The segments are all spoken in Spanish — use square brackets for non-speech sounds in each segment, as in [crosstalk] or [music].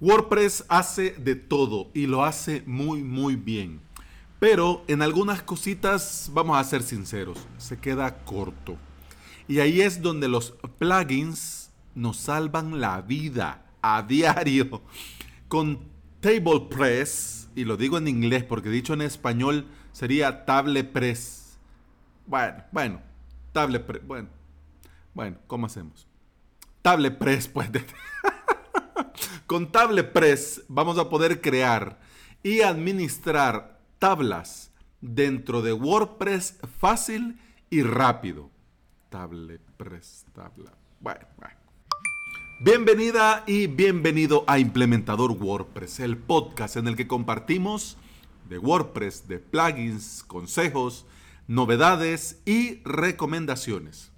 WordPress hace de todo y lo hace muy muy bien. Pero en algunas cositas, vamos a ser sinceros, se queda corto. Y ahí es donde los plugins nos salvan la vida a [laughs] diario. Con TablePress, y lo digo en inglés porque dicho en español sería TablePress. Bueno, bueno, TablePress, bueno, bueno, ¿cómo hacemos? TablePress, pues. [laughs] Con TablePress vamos a poder crear y administrar tablas dentro de WordPress fácil y rápido. TablePress, tabla. Bueno, bueno. Bienvenida y bienvenido a Implementador WordPress, el podcast en el que compartimos de WordPress, de plugins, consejos, novedades y recomendaciones.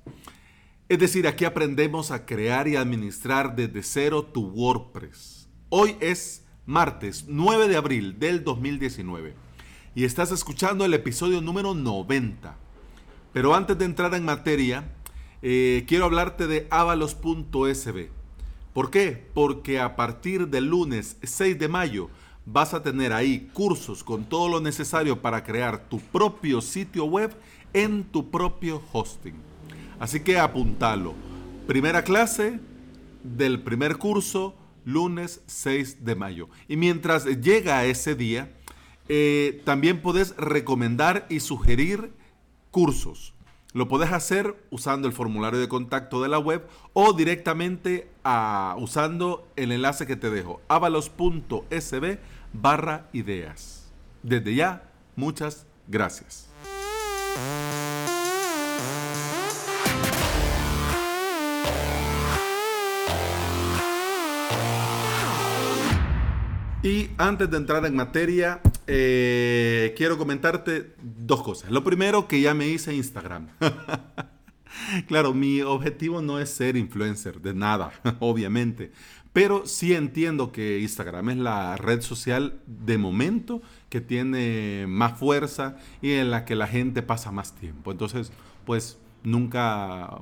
Es decir, aquí aprendemos a crear y administrar desde cero tu WordPress. Hoy es martes 9 de abril del 2019 y estás escuchando el episodio número 90. Pero antes de entrar en materia, eh, quiero hablarte de avalos.sb. ¿Por qué? Porque a partir del lunes 6 de mayo vas a tener ahí cursos con todo lo necesario para crear tu propio sitio web en tu propio hosting. Así que apuntalo. Primera clase del primer curso, lunes 6 de mayo. Y mientras llega ese día, eh, también puedes recomendar y sugerir cursos. Lo puedes hacer usando el formulario de contacto de la web o directamente usando el enlace que te dejo, avalos.sb barra ideas. Desde ya, muchas gracias. Y antes de entrar en materia, eh, quiero comentarte dos cosas. Lo primero, que ya me hice Instagram. [laughs] claro, mi objetivo no es ser influencer de nada, [laughs] obviamente. Pero sí entiendo que Instagram es la red social de momento que tiene más fuerza y en la que la gente pasa más tiempo. Entonces, pues nunca,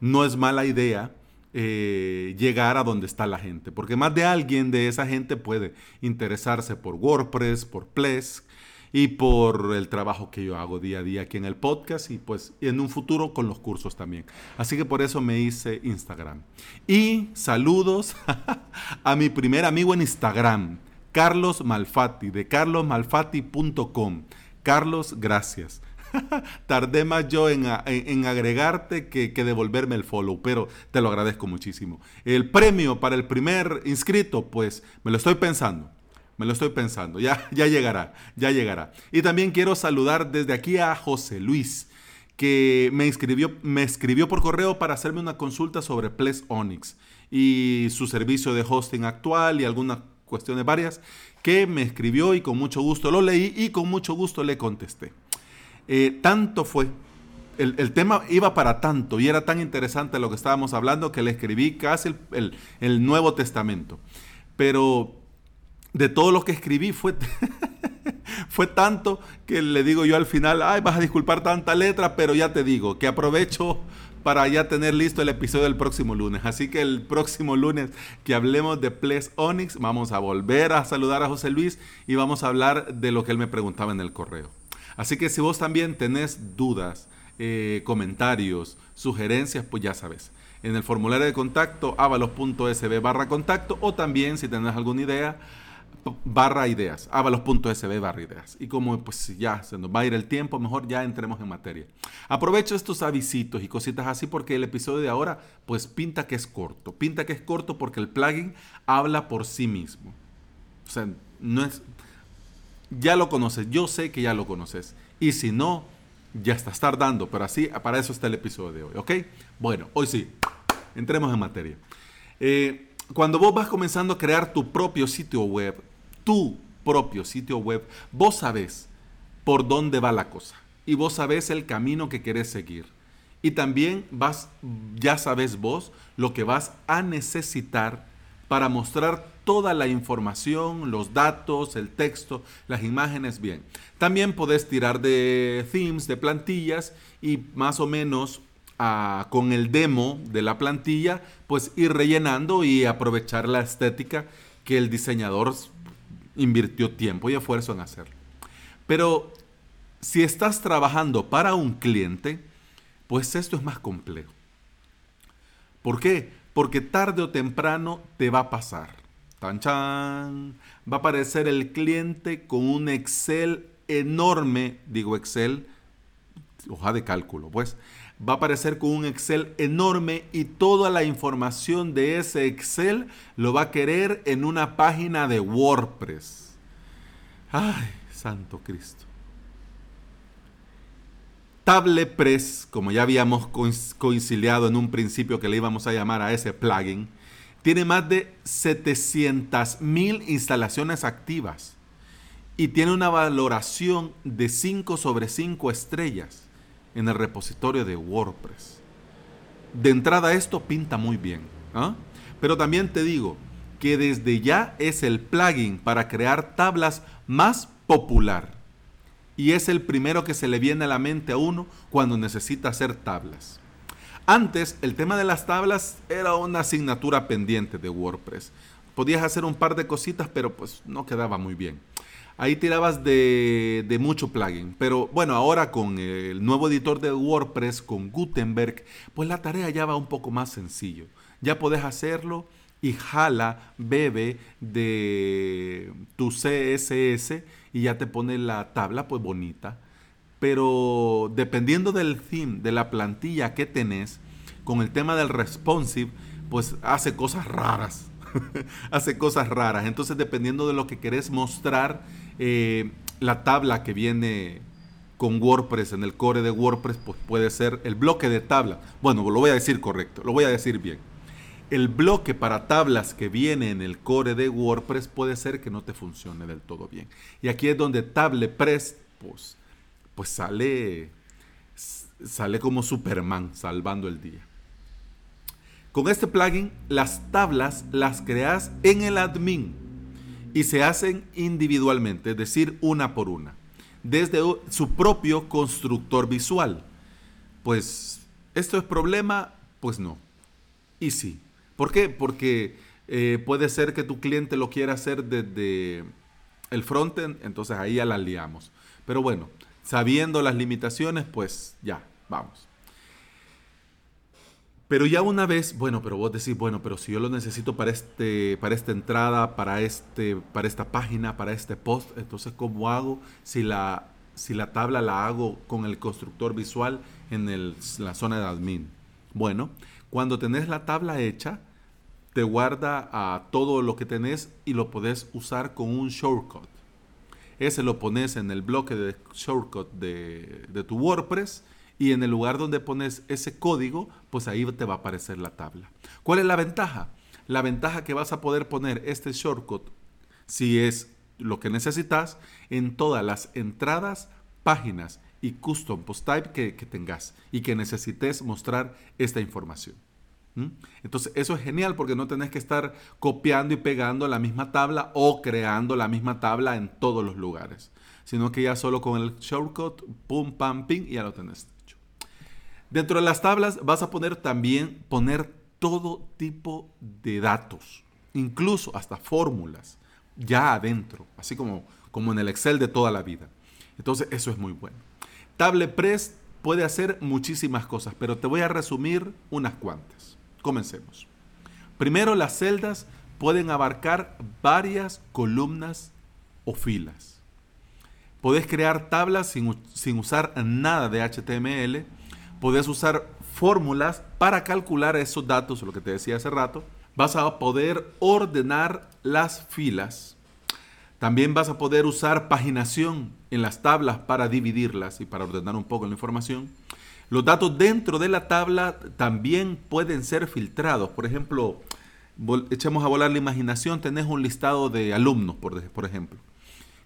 no es mala idea eh, llegar a donde está la gente. Porque más de alguien de esa gente puede interesarse por WordPress, por Plesk y por el trabajo que yo hago día a día aquí en el podcast y pues en un futuro con los cursos también. Así que por eso me hice Instagram. Y saludos [laughs] a mi primer amigo en Instagram, Carlos Malfatti, de carlosmalfatti.com. Carlos, gracias. [laughs] Tardé más yo en, agregarte que, devolverme el follow, pero te lo agradezco muchísimo. El premio para el primer inscrito, pues me lo estoy pensando. Me lo estoy pensando. Ya, ya llegará, ya llegará. Y también quiero saludar desde aquí a José Luis, que me, inscribió, me escribió por correo para hacerme una consulta sobre Ples Onyx y su servicio de hosting actual y algunas cuestiones varias, que me escribió y con mucho gusto lo leí y con mucho gusto le contesté. Eh, tanto fue, el, tema iba para tanto y era tan interesante lo que estábamos hablando que le escribí casi el, Nuevo Testamento. Pero de todo lo que escribí fue, [laughs] fue tanto que le digo yo al final, ay, vas a disculpar tanta letra, pero ya te digo que aprovecho para ya tener listo el episodio del próximo lunes. Así que el próximo lunes que hablemos de Ples Onyx, vamos a volver a saludar a José Luis y vamos a hablar de lo que él me preguntaba en el correo. Así que si vos también tenés dudas, eh, comentarios, sugerencias, pues ya sabes. En el formulario de contacto, avalos.sb barra contacto o también si tenés alguna idea, barra ideas, avalos.sb barra ideas. Y como pues ya se nos va a ir el tiempo, mejor ya entremos en materia. Aprovecho estos avisitos y cositas así porque el episodio de ahora pues pinta que es corto. Pinta que es corto porque el plugin habla por sí mismo. O sea, no es, ya lo conoces, yo sé que ya lo conoces. Y si no, ya estás tardando, pero así, para eso está el episodio de hoy, ¿ok? Bueno, hoy sí, entremos en materia. Eh, cuando vos vas comenzando a crear tu propio sitio web, tu propio sitio web, vos sabés por dónde va la cosa y vos sabés el camino que querés seguir. Y también vas, ya sabes vos lo que vas a necesitar para mostrar toda la información, los datos, el texto, las imágenes bien. También podés tirar de themes, de plantillas y más o menos ah, con el demo de la plantilla, pues ir rellenando y aprovechar la estética que el diseñador invirtió tiempo y esfuerzo en hacerlo. Pero si estás trabajando para un cliente, pues esto es más complejo. ¿Por qué? Porque tarde o temprano te va a pasar. Tan chan. Va a aparecer el cliente con un Excel enorme, digo Excel, hoja de cálculo, pues. Va a aparecer con un Excel enorme y toda la información de ese Excel lo va a querer en una página de WordPress. Ay, Santo Cristo. TablePress, como ya habíamos conciliado en un principio que le íbamos a llamar a ese plugin, tiene más de 700 mil instalaciones activas y tiene una valoración de 5 sobre 5 estrellas en el repositorio de WordPress. De entrada esto pinta muy bien. ¿ah? Pero también te digo que desde ya es el plugin para crear tablas más popular y es el primero que se le viene a la mente a uno cuando necesita hacer tablas. Antes, el tema de las tablas era una asignatura pendiente de WordPress. Podías hacer un par de cositas, pero pues no quedaba muy bien. Ahí tirabas de, de, mucho plugin. Pero bueno, ahora con el nuevo editor de WordPress, con Gutenberg, pues la tarea ya va un poco más sencillo. Ya puedes hacerlo y jala, bebe de tu CSS y ya te pone la tabla pues bonita. Pero dependiendo del theme, de la plantilla que tenés, con el tema del responsive, pues hace cosas raras. [laughs] hace cosas raras. Entonces dependiendo de lo que querés mostrar, eh, la tabla que viene con WordPress en el core de WordPress, pues puede ser el bloque de tabla. Bueno, lo voy a decir correcto, lo voy a decir bien el bloque para tablas que viene en el core de WordPress puede ser que no te funcione del todo bien. Y aquí es donde TablePress pues, pues sale, sale como Superman salvando el día. Con este plugin las tablas las creas en el admin y se hacen individualmente, es decir, una por una, desde su propio constructor visual. Pues, ¿esto es problema? Pues no. Y sí, ¿Por qué? Porque eh, puede ser que tu cliente lo quiera hacer desde el frontend, entonces ahí ya la liamos. Pero bueno, sabiendo las limitaciones, pues ya, vamos. Pero ya una vez, bueno, pero vos decís, bueno, pero si yo lo necesito para, este, para esta entrada, para, este, para esta página, para este post, entonces ¿cómo hago si la, si la tabla la hago con el constructor visual en, en la zona de admin? Bueno, cuando tenés la tabla hecha, te guarda a todo lo que tenés y lo podés usar con un shortcut. Ese lo pones en el bloque de shortcut de, de tu WordPress y en el lugar donde pones ese código, pues ahí te va a aparecer la tabla. ¿Cuál es la ventaja? La ventaja que vas a poder poner este shortcut, si es lo que necesitas, en todas las entradas, páginas y custom post type que, que tengas y que necesites mostrar esta información. Entonces eso es genial porque no tenés que estar copiando y pegando la misma tabla o creando la misma tabla en todos los lugares, sino que ya solo con el shortcut, pum, pam, ping, ya lo tenés hecho. Dentro de las tablas vas a poner también poner todo tipo de datos, incluso hasta fórmulas, ya adentro, así como, como en el Excel de toda la vida. Entonces eso es muy bueno. TablePress puede hacer muchísimas cosas, pero te voy a resumir unas cuantas. Comencemos. Primero, las celdas pueden abarcar varias columnas o filas. Podés crear tablas sin, usar nada de HTML. Podés usar fórmulas para calcular esos datos, lo que te decía hace rato. Vas a poder ordenar las filas. También vas a poder usar paginación en las tablas para dividirlas y para ordenar un poco la información. Los datos dentro de la tabla también pueden ser filtrados. Por ejemplo, echemos a volar la imaginación, tenés un listado de alumnos, por, ejemplo,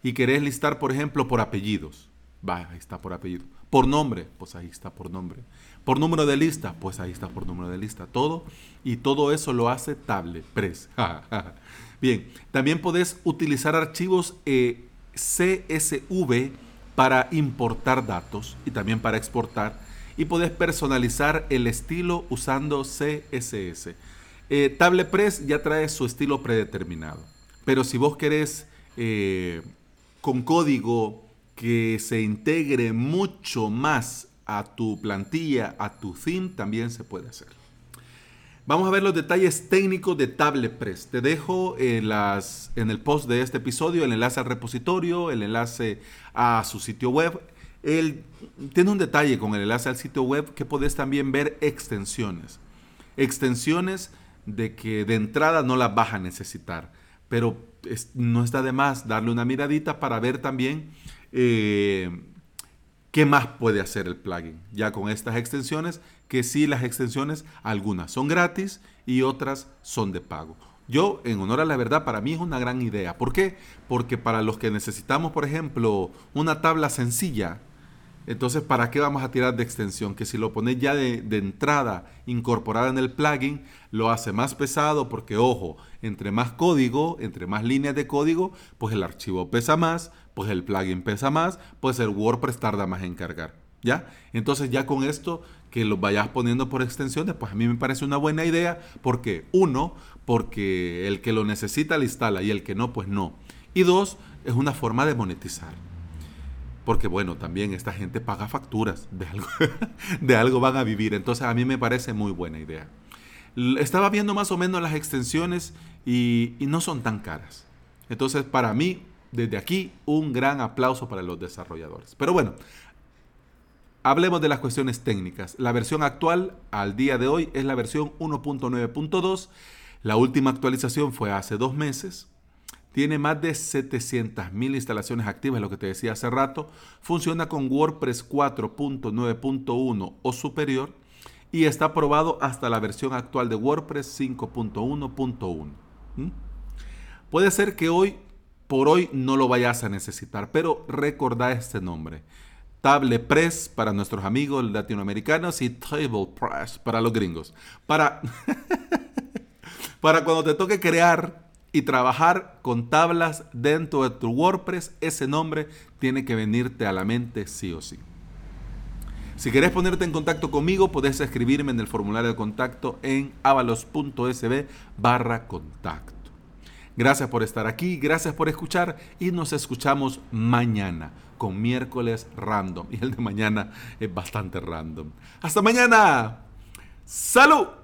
y querés listar, por ejemplo, por apellidos. Va, ahí está por apellido. Por nombre, pues ahí está por nombre. Por número de lista, pues ahí está por número de lista. Todo. Y todo eso lo hace TablePress. [laughs] Bien, también podés utilizar archivos eh, CSV para importar datos y también para exportar y puedes personalizar el estilo usando CSS. Eh, TablePress ya trae su estilo predeterminado. Pero si vos querés eh, con código que se integre mucho más a tu plantilla, a tu theme, también se puede hacer. Vamos a ver los detalles técnicos de TabletPress. Te dejo en, las, en el post de este episodio el enlace al repositorio, el enlace a su sitio web. Él tiene un detalle con el enlace al sitio web que podés también ver extensiones. Extensiones de que de entrada no las vas a necesitar, pero no está de más darle una miradita para ver también eh, qué más puede hacer el plugin ya con estas extensiones que sí las extensiones, algunas son gratis y otras son de pago. Yo, en honor a la verdad, para mí es una gran idea. ¿Por qué? Porque para los que necesitamos, por ejemplo, una tabla sencilla, entonces, ¿para qué vamos a tirar de extensión? Que si lo pones ya de, entrada incorporada en el plugin, lo hace más pesado porque, ojo, entre más código, entre más líneas de código, pues el archivo pesa más, pues el plugin pesa más, pues el WordPress tarda más en cargar. ¿Ya? Entonces ya con esto que lo vayas poniendo por extensiones, pues a mí me parece una buena idea. porque Uno, porque el que lo necesita lo instala y el que no, pues no. Y dos, es una forma de monetizar. Porque bueno, también esta gente paga facturas, de algo, [laughs] de algo van a vivir. Entonces a mí me parece muy buena idea. Estaba viendo más o menos las extensiones y, y no son tan caras. Entonces para mí, desde aquí, un gran aplauso para los desarrolladores. Pero bueno, Hablemos de las cuestiones técnicas. La versión actual al día de hoy es la versión 1.9.2. La última actualización fue hace dos meses. Tiene más de 700.000 instalaciones activas, lo que te decía hace rato. Funciona con WordPress 4.9.1 o superior y está aprobado hasta la versión actual de WordPress 5.1.1. ¿Mm? Puede ser que hoy, por hoy, no lo vayas a necesitar, pero recordá este nombre. Table Press para nuestros amigos latinoamericanos y Table Press para los gringos. Para, [laughs] para cuando te toque crear y trabajar con tablas dentro de tu WordPress, ese nombre tiene que venirte a la mente sí o sí. Si querés ponerte en contacto conmigo, podés escribirme en el formulario de contacto en avalos.sb barra contacto. Gracias por estar aquí, gracias por escuchar y nos escuchamos mañana con miércoles random. [laughs] Y el de mañana es bastante random. Hasta mañana. ¡Salud!